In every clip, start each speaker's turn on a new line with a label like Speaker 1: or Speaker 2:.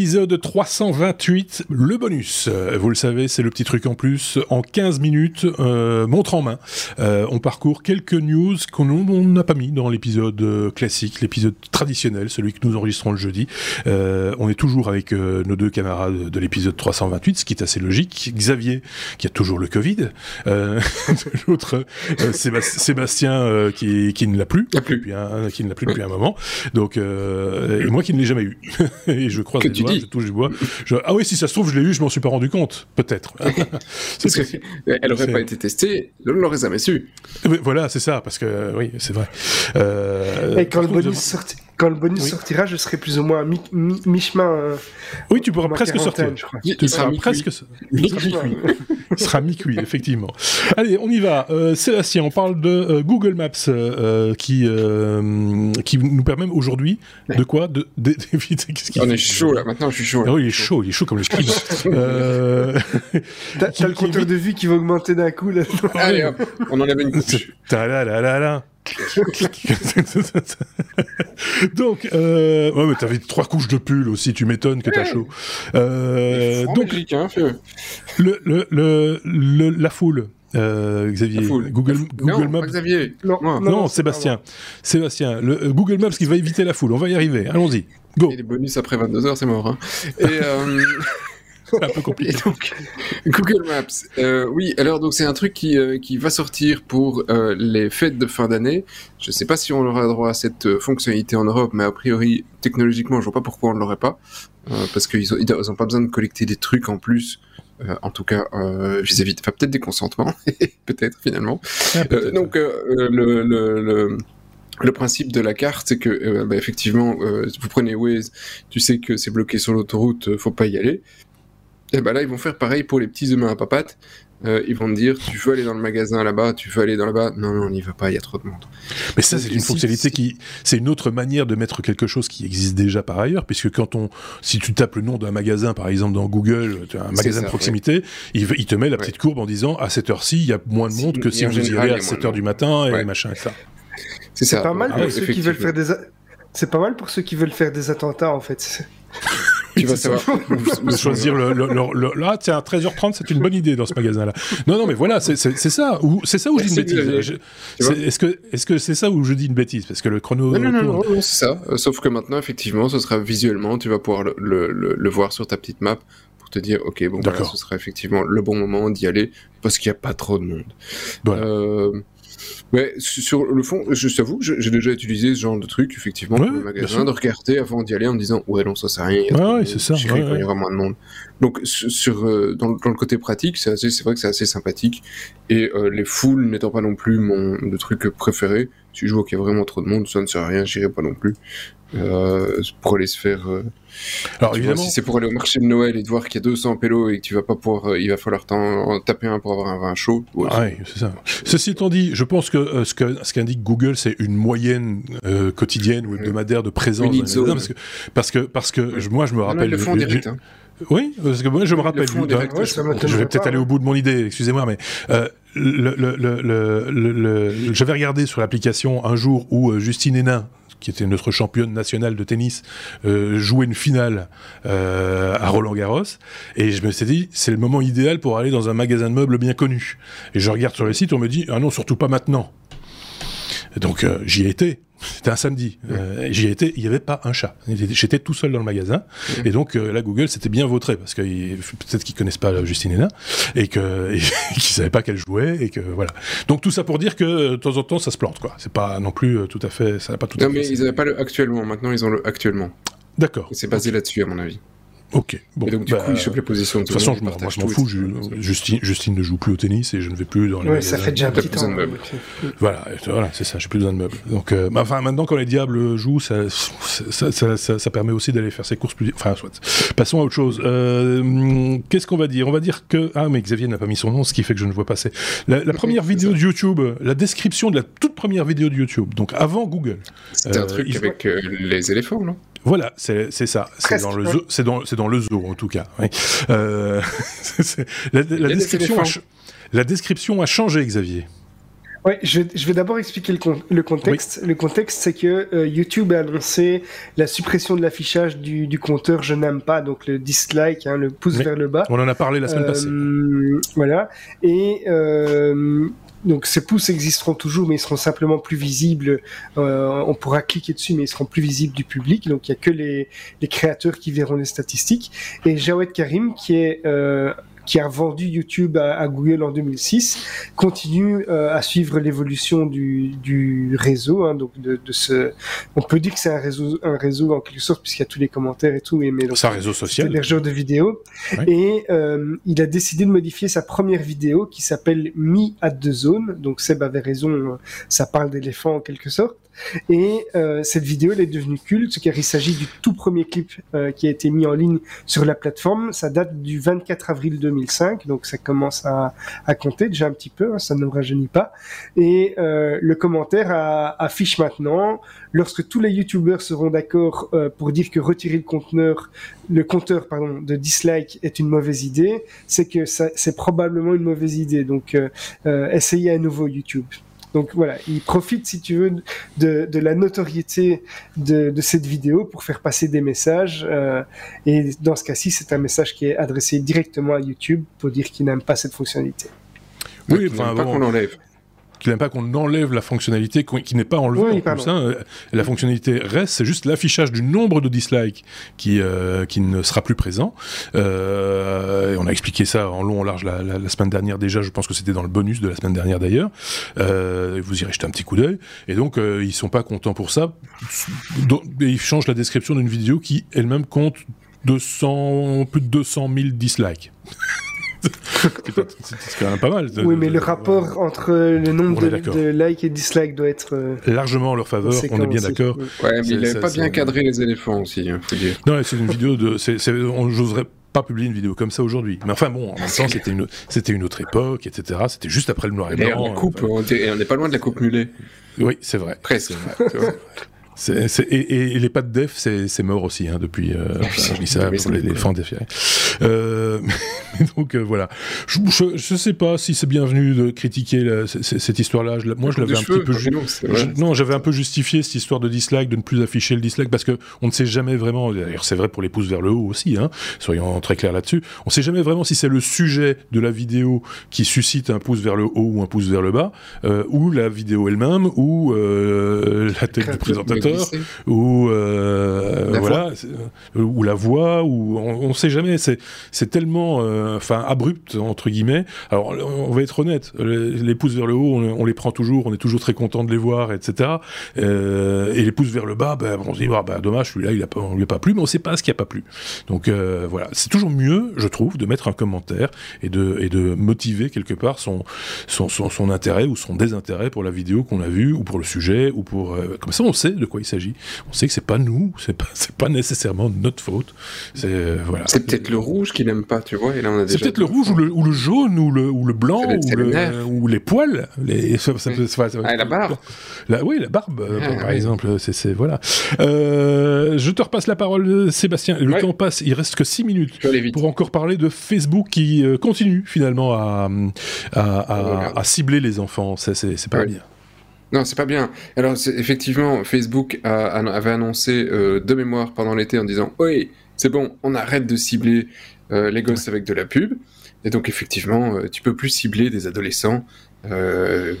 Speaker 1: Épisode 328, le bonus. Euh, vous le savez, c'est le petit truc en plus. En 15 minutes, euh, montre en main, euh, on parcourt quelques news qu'on n'a pas mis dans l'épisode euh, classique, l'épisode traditionnel, celui que nous enregistrons le jeudi. Euh, on est toujours avec euh, nos deux camarades de l'épisode 328, ce qui est assez logique. Xavier, qui a toujours le Covid. Euh, L'autre, Sébast- Sébastien, qui, qui ne l'a plus.
Speaker 2: Plus.
Speaker 1: Depuis un- qui ne l'a plus depuis un moment. Donc, euh, et moi qui ne l'ai jamais eu. et je croise
Speaker 2: Que tu
Speaker 1: doigts,
Speaker 2: dis.
Speaker 1: je touche du bois. Je- ah oui, si ça se trouve, je l'ai eu, je m'en suis pas rendu compte. Peut-être.
Speaker 2: Parce
Speaker 1: possible.
Speaker 2: qu'elle aurait pas été testée, je ne l'aurais jamais su.
Speaker 1: Voilà, c'est ça, parce que oui, c'est vrai. Euh,
Speaker 3: Et quand le bonus, sorti- quand le bonus
Speaker 1: Oui.
Speaker 3: sortira, je serai plus ou moins à mi- mi- mi-chemin. euh,
Speaker 1: Oui, tu pourras presque sortir.
Speaker 3: je crois.
Speaker 2: Il,
Speaker 1: Tu
Speaker 2: sera
Speaker 1: presque.
Speaker 2: Mi-cuit.
Speaker 1: Il sera mi-cuit, effectivement. Allez, on y va. Euh, Sébastien, on parle de euh, Google Maps euh, qui, euh, qui nous permet aujourd'hui de quoi? De, de- d'éviter- qu'est-ce qu'il
Speaker 2: On
Speaker 1: fait?
Speaker 2: est chaud là, maintenant je suis chaud.
Speaker 1: Ah
Speaker 2: là.
Speaker 1: oui, il est chaud, il est chaud comme le ski. euh...
Speaker 3: T'as le compteur de vie qui va augmenter d'un coup là.
Speaker 2: Allez hop, on enlève une couche.
Speaker 1: Ta-la-la-la-la. donc, euh... ouais, mais t'avais trois couches de pull aussi, tu m'étonnes que t'as chaud. Euh, donc,
Speaker 2: Belgique, hein,
Speaker 1: le, le, le, le- la foule, euh, Xavier. Google, Google
Speaker 2: non,
Speaker 1: Maps.
Speaker 2: Xavier.
Speaker 3: Non,
Speaker 1: Sébastien. Sébastien, le euh, Google Maps qui va éviter la foule. On va y arriver. Allons-y. Go.
Speaker 2: Et les bonus après 22h, c'est mort. Hein. Et, euh,
Speaker 1: C'est un peu
Speaker 2: et
Speaker 1: compliqué.
Speaker 2: donc, Google Maps. Euh, oui, alors donc c'est un truc qui, euh, qui va sortir pour euh, les fêtes de fin d'année. Je sais pas si on aura droit à cette fonctionnalité en Europe, mais a priori, technologiquement, je vois pas pourquoi on ne l'aurait pas. Parce qu'ils ont, ils ont pas besoin de collecter des trucs en plus. euh, en tout cas, euh, vis-à-vis, enfin peut-être des consentements, peut-être finalement.
Speaker 1: Ah,
Speaker 2: Euh, donc le, le, le, le principe de la carte, c'est que bah, effectivement, vous prenez Waze, tu sais que c'est bloqué sur l'autoroute, euh, faut pas y aller. Et ben là, ils vont faire pareil pour les petits humains à papates. Euh, ils vont te dire, tu veux aller dans le magasin là-bas, tu veux aller dans là-bas. Non, non, on n'y va pas, il y a trop de monde.
Speaker 1: Mais ça, c'est une
Speaker 2: si-
Speaker 1: fonctionnalité
Speaker 2: si-
Speaker 1: qui, c'est une autre manière de mettre quelque chose qui existe déjà par ailleurs, puisque quand on, si tu tapes le nom d'un magasin, par exemple dans Google, tu as un magasin
Speaker 2: ça,
Speaker 1: de proximité, il, il te met la petite courbe en disant à cette heure-ci, il y a moins de
Speaker 2: Si-
Speaker 1: monde que si vous y à
Speaker 2: a moins
Speaker 1: 7
Speaker 2: de
Speaker 1: heures du matin et
Speaker 2: Ouais.
Speaker 1: machin et ça.
Speaker 2: C'est
Speaker 3: pas mal
Speaker 2: Ah,
Speaker 3: pour ceux qui veulent faire des. a- C'est pas mal pour ceux qui veulent faire des attentats en fait.
Speaker 2: Tu vas savoir.
Speaker 1: Choisir le, le, le- le- là, tiens, 13h30, c'est une bonne idée dans ce magasin-là. Non, non, mais voilà, c'est ça. C'est ça où je dis une bêtise. Est-ce que c'est ça où je dis une bêtise? Parce que le chrono.
Speaker 2: Non, non, non, non, non, c'est ça. Euh, sauf que maintenant, effectivement, ce sera visuellement, tu vas pouvoir le, voir sur ta petite map pour te dire, ok, bon, voilà, ce sera effectivement le bon moment d'y aller parce qu'il n'y a pas trop de monde.
Speaker 1: Voilà.
Speaker 2: Euh, mais su- sur le fond, je t'avoue, j'ai déjà utilisé ce genre de truc, effectivement,
Speaker 1: Ouais,
Speaker 2: dans le magasin, de regarder avant d'y aller en me disant, ouais, non, ça sert à rien. il y a
Speaker 1: Ouais, ouais, c'est ça, ouais,
Speaker 2: quand il y
Speaker 1: ouais.
Speaker 2: aura moins de monde. Donc, sur, euh, dans, le- dans le côté pratique, c'est vrai que c'est assez sympathique. Et euh, les foules n'étant pas non plus mon le truc préféré, si je vois qu'il y a vraiment trop de monde, ça ne sert à rien, j'irai pas non plus. Euh, pour aller se faire. euh,
Speaker 1: Alors
Speaker 2: tu vois,
Speaker 1: évidemment,
Speaker 2: si c'est pour aller au marché de Noël et de voir qu'il y a 200 pélos et que tu vas pas pouvoir, euh, il va falloir t'en en taper un pour avoir un vin chaud. ouais,
Speaker 1: Ah ouais, c'est ça. Ceci étant dit, je pense que ce que ce qu'indique Google, c'est une moyenne quotidienne ou hebdomadaire de présence.
Speaker 2: Une zone.
Speaker 1: parce que parce que parce que je- moi je me
Speaker 2: Non, non,
Speaker 1: rappelle.
Speaker 2: ils le direct. hein.
Speaker 1: Oui, parce que moi je me rappelle.
Speaker 2: direct,
Speaker 3: ouais, ça
Speaker 1: je
Speaker 3: m'étonnerait
Speaker 1: vais peut-être aller
Speaker 3: ouais.
Speaker 1: au bout de mon idée. Excusez-moi, mais le, le, sur l'application un jour où euh, Justine Hénin qui était notre championne nationale de tennis, euh, jouait une finale euh, à Roland Garros, et je me suis dit, c'est le moment idéal pour aller dans un magasin de meubles bien connu. Et je regarde sur le site, on me dit, ah non, surtout pas maintenant. Donc euh, j'y ai été. C'était un samedi. Euh, j'y ai été. Il n'y avait pas un chat. J'étais tout seul dans le magasin. Et donc euh, là, Google s'était bien vautré parce que peut-être qu'ils connaissent pas Justine Hénin et qu'ils savaient pas qu'elle jouait et que voilà. Donc tout ça pour dire que de temps en temps, ça se plante quoi. C'est pas non plus euh, tout à fait. Ça n'a pas tout
Speaker 2: Non,
Speaker 1: à fait.
Speaker 2: mais ils n'avaient pas le actuellement. Maintenant, ils ont le actuellement.
Speaker 1: D'accord.
Speaker 2: Et C'est basé là-dessus, à mon avis.
Speaker 1: Ok. Bon.
Speaker 2: et donc, du
Speaker 1: bah,
Speaker 2: coup, ils chopent les positions de
Speaker 1: toute façon, je m'en- fous. je-. Justine, Justine ne joue plus au tennis et je ne vais plus dans les
Speaker 3: Ouais, ça fait déjà un petit
Speaker 2: besoin
Speaker 3: temps.
Speaker 2: de meubles.
Speaker 1: Voilà, voilà, c'est ça, j'ai plus besoin de meubles. Donc, euh, bah, enfin, maintenant, quand les diables jouent, ça, ça, ça, ça- ça permet aussi d'aller faire ses courses plus. Enfin, soit. Passons à autre chose. Euh, Qu'est-ce qu'on va dire? On va dire que. Ah, mais Xavier n'a pas mis son nom, ce qui fait que je ne vois pas. C'est la, la première vidéo
Speaker 2: ça.
Speaker 1: de YouTube, la description de la toute première vidéo de YouTube, donc avant Google.
Speaker 2: C'était
Speaker 1: Euh,
Speaker 2: un truc
Speaker 1: ils-
Speaker 2: avec euh, les éléphants, non?
Speaker 1: Voilà, c'est c'est ça. C'est dans le
Speaker 3: ouais.
Speaker 1: zoo. C'est dans, c'est dans le zoo en tout cas. oui. Euh, la, description a,
Speaker 2: éléphants.
Speaker 1: ch- la description a changé, Xavier.
Speaker 3: Ouais, je, vais d'abord expliquer le, contexte. Le contexte, c'est que euh, YouTube a annoncé la suppression de l'affichage du, compteur Je n'aime pas, donc le dislike, hein, le pouce vers le bas.
Speaker 1: On en a parlé la semaine
Speaker 3: euh,
Speaker 1: passée.
Speaker 3: Voilà. Et euh, donc ces pouces existeront toujours, mais ils seront simplement plus visibles. on pourra cliquer dessus, mais ils seront plus visibles du public. Donc il n'y a que les, les, créateurs qui verront les statistiques. Et Jawed Karim, qui est qui a vendu YouTube à, Google en 2006, continue euh, à suivre l'évolution du, du, réseau. Hein, donc de, de, ce, on peut dire que c'est un réseau, un réseau en quelque sorte puisqu'il y a tous les commentaires et tout. Et mais
Speaker 1: c'est un réseau social.
Speaker 3: Hébergeur de vidéos. Et euh, il a décidé de modifier sa première vidéo qui s'appelle Me at the Zone. Donc Seb avait raison, ça parle d'éléphant en quelque sorte. Et euh, cette vidéo, elle est devenue culte car il s'agit du tout premier clip euh, qui a été mis en ligne sur la plateforme. Ça date du 24 avril 2005, donc ça commence à, à compter déjà un petit peu, hein, ça ne rajeunit pas. Et euh, le commentaire affiche maintenant, lorsque tous les youtubeurs seront d'accord euh, pour dire que retirer le conteneur, le compteur pardon, de dislike est une mauvaise idée, c'est que c'est probablement une mauvaise idée. Donc euh, euh, essayez à nouveau YouTube. Donc voilà, il profite, si tu veux, de, la notoriété de, cette vidéo pour faire passer des messages. Euh, et dans ce cas-ci, c'est un message qui est adressé directement à YouTube pour dire qu'il n'aime pas cette fonctionnalité.
Speaker 2: Oui, enfin, pas qu'on l'enlève
Speaker 1: qu'il n'aime pas qu'on enlève la fonctionnalité qui n'est pas enlevée en plus. Hein. La fonctionnalité reste, c'est juste l'affichage du nombre de dislikes qui, euh, qui ne sera plus présent. Euh, on a expliqué ça en long, en large la, la, semaine dernière déjà. Je pense que c'était dans le bonus de la semaine dernière d'ailleurs. Euh, vous irez jeter un petit coup d'œil. Et donc ils sont pas contents pour ça. ils changent la description d'une vidéo qui elle-même compte 200, plus de 200 000 dislikes. C'est quand même pas mal.
Speaker 3: oui, mais le rapport entre le nombre de, likes et dislikes doit être euh,
Speaker 1: largement en leur faveur. On est bien d'accord.
Speaker 2: Ouais, mais il n'avait pas bien cadré les éléphants aussi, hein, faut dire.
Speaker 1: Non, c'est une vidéo de. J'oserais pas publier une vidéo comme ça aujourd'hui. Mais enfin bon, en même temps, c'était une, c'était une autre époque, etc. C'était juste après le noir et blanc.
Speaker 2: on coupe, on n'est pas loin de la coupe mulet.
Speaker 1: Oui, c'est vrai.
Speaker 2: Presque.
Speaker 1: Et, les pattes def, c'est mort aussi hein, depuis. Euh, je dis ça pour les, les fans Euh, donc euh, voilà. Je, je, sais pas si c'est bienvenu de critiquer cette histoire-là. Moi, je l'avais un petit peu. non, j'avais un peu justifié cette histoire de dislike, de ne plus afficher le dislike, parce que on ne sait jamais vraiment. D'ailleurs, c'est vrai pour les pouces vers le haut aussi. Hein, soyons très clairs là-dessus. On ne sait jamais vraiment si c'est le sujet de la vidéo qui suscite un pouce vers le haut ou un pouce vers le bas, euh, ou la vidéo elle-même, ou euh, la tête du présentateur ou voilà, ou la voix, ou on, ne sait jamais. C'est c'est tellement, euh, enfin, abrupt entre guillemets. Alors, on va être honnête, les, pouces vers le haut, on, les prend toujours, on est toujours très content de les voir, etc. et les pouces vers le bas, ben, on se dit, ah, ben, dommage, celui-là, il a pas, on lui a pas plu, mais on sait pas ce qui a pas plu. Donc voilà, c'est toujours mieux, je trouve, de mettre un commentaire et de et de motiver quelque part son son, son, intérêt ou son désintérêt pour la vidéo qu'on a vue ou pour le sujet ou pour comme ça on sait de quoi il s'agit. On sait que c'est pas nous, c'est pas, pas nécessairement notre faute. C'est euh, voilà.
Speaker 2: Peut-être le rouge qu'il n'aime pas, tu vois.
Speaker 1: C'est peut-être le rouge ou le, ou le, jaune ou le, ou le blanc ou, le, ou, les poils. Les, ça,
Speaker 2: ah, la barbe.
Speaker 1: La, oui, la barbe, euh, ah, par exemple. C'est, voilà. Euh, je te repasse la parole, Sébastien. Le temps passe. Il reste que 6 minutes pour encore parler de Facebook qui continue finalement à, à, à, cibler les enfants. C'est, c'est, pas bien.
Speaker 2: Non, c'est pas bien. Alors, effectivement, Facebook avait annoncé euh, de mémoire pendant l'été en disant Oui, c'est bon, on arrête de cibler euh, les gosses avec de la pub. Et donc, effectivement, euh, tu peux plus cibler des adolescents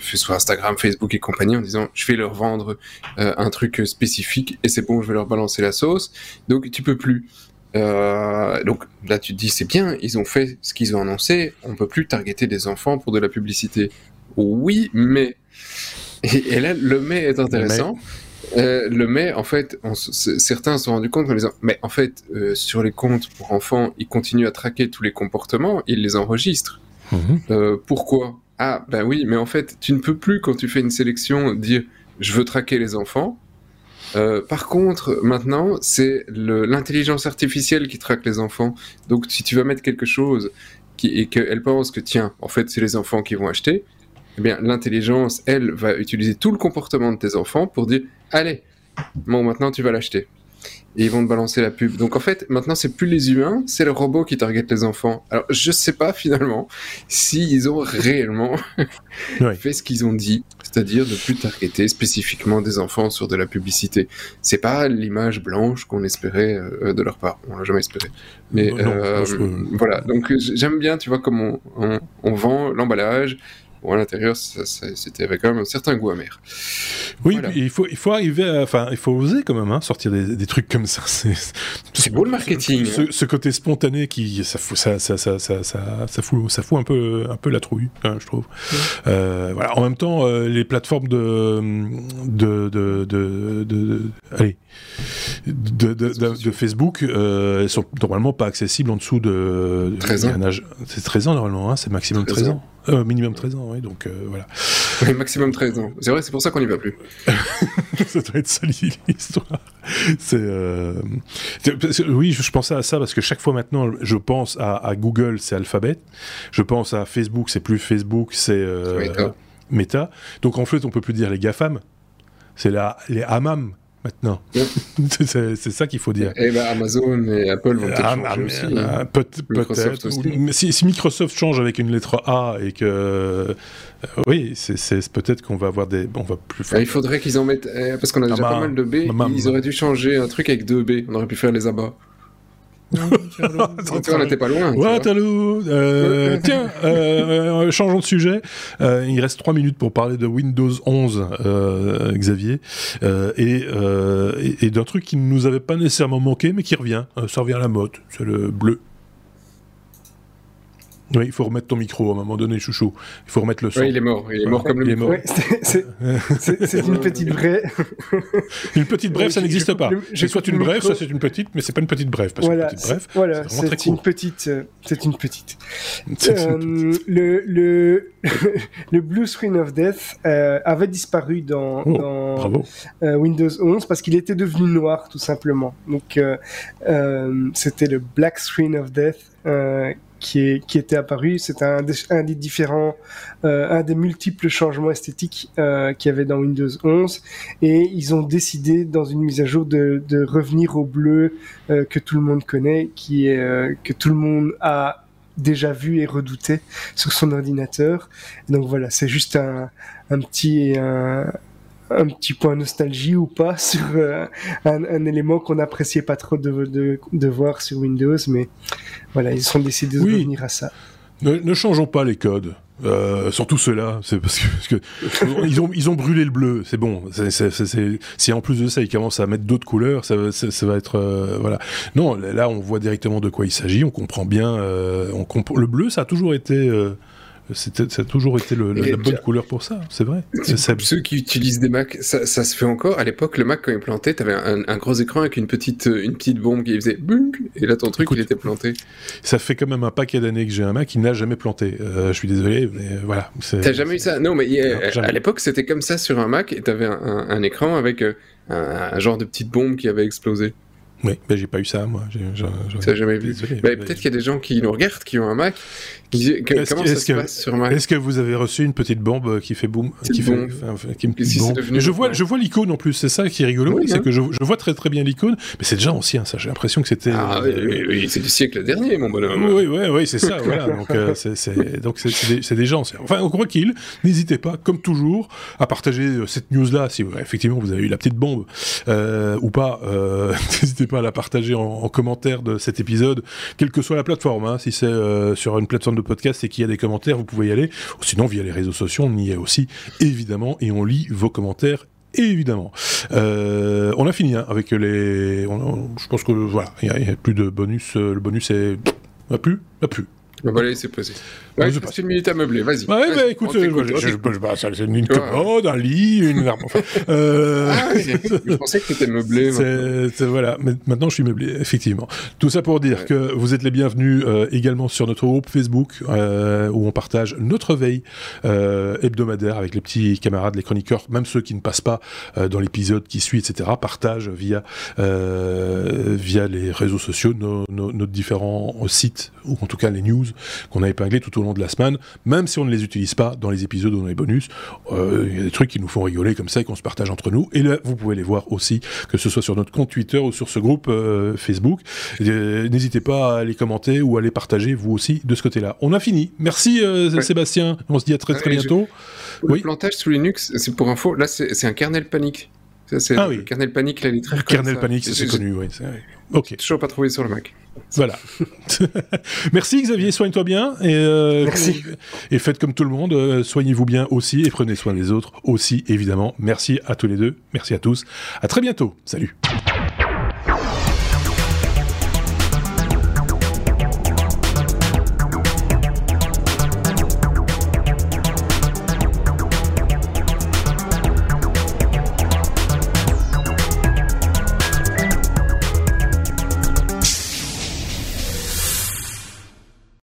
Speaker 2: sur Instagram, Facebook et compagnie en disant Je vais leur vendre un truc spécifique et c'est bon, je vais leur balancer la sauce. Donc, tu peux plus. donc là, tu te dis C'est bien, ils ont fait ce qu'ils ont annoncé, on peut plus targeter des enfants pour de la publicité. Oui, mais et, là, le mais est intéressant. Euh, le mais, en fait, certains se sont rendus compte en disant, mais en fait, euh, sur les comptes pour enfants, ils continuent à traquer tous les comportements, ils les enregistrent. Mhm. Euh, pourquoi? Ah, ben oui, mais en fait, tu ne peux plus, quand tu fais une sélection, dire, je veux traquer les enfants. par contre, maintenant, c'est l'intelligence artificielle qui traque les enfants. Donc, si tu vas mettre quelque chose qui, et qu'elle pense que, tiens, en fait, c'est les enfants qui vont acheter, eh bien, l'intelligence, elle, va utiliser tout le comportement de tes enfants pour dire, allez, bon, maintenant tu vas l'acheter. et ils vont te balancer la pub. Donc en fait, maintenant c'est plus les humains, c'est le robot qui target les enfants. Alors je sais pas finalement s'ils ont réellement fait ce qu'ils ont dit, c'est-à-dire de plus targeter spécifiquement des enfants sur de la publicité. C'est pas l'image blanche qu'on espérait euh, de leur part, on l'a jamais espéré. Mais euh, voilà, donc j'aime bien, tu vois, comment on vend l'emballage Bon, à l'intérieur, c'était avec quand même un certain goût amer.
Speaker 1: Oui, il, faut, il faut arriver à. Enfin, il faut oser quand même, hein, sortir des, des, trucs comme ça.
Speaker 2: C'est beau le marketing.
Speaker 1: Ce, ce, côté spontané qui. Ça fout, ça, ça, ça, ça, ça, fout, ça fout un, peu, un peu la trouille, hein, je trouve. Euh, voilà. En même temps, euh, les plateformes de. de, de, de, de allez. De, de, Facebook, euh, sont normalement pas accessibles en dessous de.
Speaker 2: 13 ans.
Speaker 1: C'est 13 ans normalement, hein, c'est maximum 13 ans. Euh, minimum 13 ans, oui, donc euh, voilà.
Speaker 2: Oui, maximum 13 ans. C'est vrai, c'est pour ça qu'on n'y va plus.
Speaker 1: ça doit être ça l'histoire. C'est, euh... Oui, je, pensais à ça parce que chaque fois maintenant, je pense à, à Google, c'est Alphabet. Je pense à Facebook, c'est plus Facebook, c'est Meta. Meta. Donc en fait, on peut plus dire les GAFAM. C'est les AMAM maintenant. c'est ça qu'il faut dire.
Speaker 2: Et eh ben Amazon et Apple vont peut-être ah, changer ah, aussi. Hein.
Speaker 1: Euh, peut-être. Si, si, Microsoft change avec une lettre A et que euh, oui, c'est peut-être qu'on va avoir des, on va plus.
Speaker 2: il faudrait qu'ils en mettent eh, parce qu'on a déjà pas mal de B. Ils auraient dû changer un truc avec deux B. On aurait pu faire les abats. on n'était pas loin.
Speaker 1: Waterloo. Euh, tiens, euh, changeons de sujet. Euh, il reste 3 minutes pour parler de Windows 11, euh, Xavier, euh, et, et, et d'un truc qui ne nous avait pas nécessairement manqué, mais qui revient. ça revient à la mode. C'est le bleu. Oui, il faut remettre ton micro à un moment donné, chouchou. Il faut remettre le son.
Speaker 2: Oui, il est mort. Il est mort comme le micro.
Speaker 3: c'est une petite brève.
Speaker 1: une petite brève, ça n'existe pas. C'est soit une brève, soit c'est une petite, mais c'est pas une petite brève. Parce
Speaker 3: voilà,
Speaker 1: une petite brève,
Speaker 3: voilà, c'est une petite. Euh, c'est une petite. Euh, le, le, le Blue Screen of Death euh, avait disparu dans,
Speaker 1: oh,
Speaker 3: dans euh, Windows 11 parce qu'il était devenu noir, tout simplement. Donc, c'était le Black Screen of Death qui, était apparu. C'était un, des différents, euh, un des multiples changements esthétiques euh, qu'il y avait dans Windows 11. Et ils ont décidé, dans une mise à jour, de, revenir au bleu euh, que tout le monde connaît, qui euh, que tout le monde a déjà vu et redouté sur son ordinateur. Donc voilà, c'est juste un, petit un petit point nostalgie ou pas sur euh, un, un, élément qu'on n'appréciait pas trop de, de, de, voir sur Windows, mais voilà, ils sont décidés de revenir à ça.
Speaker 1: Ne, ne, changeons pas les codes. Euh, surtout ceux-là, c'est parce que, parce que ils ont ils ont brûlé le bleu, c'est bon. Si en plus de ça ils commencent à mettre d'autres couleurs, ça, ça, ça, va être euh, voilà. Non, là on voit directement de quoi il s'agit, on comprend bien. On comp le bleu, ça a toujours été ça a toujours été le, la, la bonne couleur pour ça, c'est vrai.
Speaker 2: Ceux qui utilisent des Macs, ça, ça se fait encore. À l'époque, le Mac, quand il plantait, t'avais un, un gros écran avec une petite, une petite bombe qui faisait bunk, et là ton truc, Écoute, il était planté.
Speaker 1: Ça fait quand même un paquet d'années que j'ai un Mac qui n'a jamais planté. Euh, je suis désolé, mais voilà.
Speaker 2: T'as jamais eu ça? Non, mais non, à l'époque, c'était comme ça sur un Mac, et t'avais un, un, un écran avec euh, un, un genre de petite bombe qui avait explosé.
Speaker 1: Oui, ben j'ai pas eu ça, moi.
Speaker 2: J'ai jamais vu. Ben, Peut-être qu'il y a des gens qui nous regardent, qui ont un Mac. Qui... Que, est comment ça se passe sur Mac
Speaker 1: Est-ce que vous avez reçu une petite bombe qui fait boum qui fait, enfin, qui, bon. Je vois, je vois l'icône en plus. C'est ça qui est rigolo, oui, c'est hein. que je, je, vois très très bien l'icône, mais c'est déjà ancien. Ça, j'ai l'impression que c'était.
Speaker 2: Ah oui, oui, oui c'est du siècle dernier, mon bonhomme.
Speaker 1: Oui, oui, oui, c'est ça. voilà. Donc euh, c'est donc c'est déjà ancien. Enfin, on croit qu'il. N'hésitez pas, comme toujours, à partager cette news là. Si effectivement vous avez eu la petite bombe euh, ou pas, euh, n'hésitez pas à la partager en en, commentaire de cet épisode, quelle que soit la plateforme. Hein, si c'est euh, sur une plateforme de podcast et qu'il y a des commentaires, vous pouvez y aller. Sinon, via les réseaux sociaux, on y est aussi, évidemment, et on lit vos commentaires évidemment. Euh, on a fini hein, avec les. On, on, je pense que voilà, il n'y a, plus de bonus. Euh, le bonus est. A plus plus.
Speaker 2: Bah voilà, c'est posé. Ouais, c'est une minute à meubler, vas-y.
Speaker 1: Ouais, vas bah écoute, euh, je, je, je, bah, c'est une commode, un lit, une arme. Enfin,
Speaker 2: euh... ah, je pensais que tu étais meublé.
Speaker 1: C'est, voilà, mais maintenant je suis meublé, effectivement. Tout ça pour dire ouais. que vous êtes les bienvenus euh, également sur notre groupe Facebook euh, où on partage notre veille hebdomadaire avec les petits camarades, les chroniqueurs, même ceux qui ne passent pas dans l'épisode qui suit, etc. Partagent via via les réseaux sociaux nos, nos, nos différents sites ou en tout cas les news qu'on a épinglés tout au au long de la semaine, même si on ne les utilise pas dans les épisodes ou dans les bonus. Euh, il y a des trucs qui nous font rigoler comme ça et qu'on se partage entre nous. Et là, vous pouvez les voir aussi, que ce soit sur notre compte Twitter ou sur ce groupe euh, Facebook. N'hésitez pas à les commenter ou à les partager, vous aussi, de ce côté-là. On a fini. Merci Sébastien. On se dit à très très bientôt.
Speaker 2: Le plantage sous Linux, c'est pour info, là c'est un kernel panique. Ah, oui. kernel panique, est très
Speaker 1: Kernel panique, c'est connu, oui. Ok.
Speaker 2: Toujours pas trouvé sur le Mac.
Speaker 1: Voilà. Merci Xavier, soigne-toi bien et, euh,
Speaker 3: Merci.
Speaker 1: et faites comme tout le monde, euh, soignez-vous bien aussi et prenez soin des autres aussi évidemment. Merci à tous les deux, merci à tous. À très bientôt. Salut.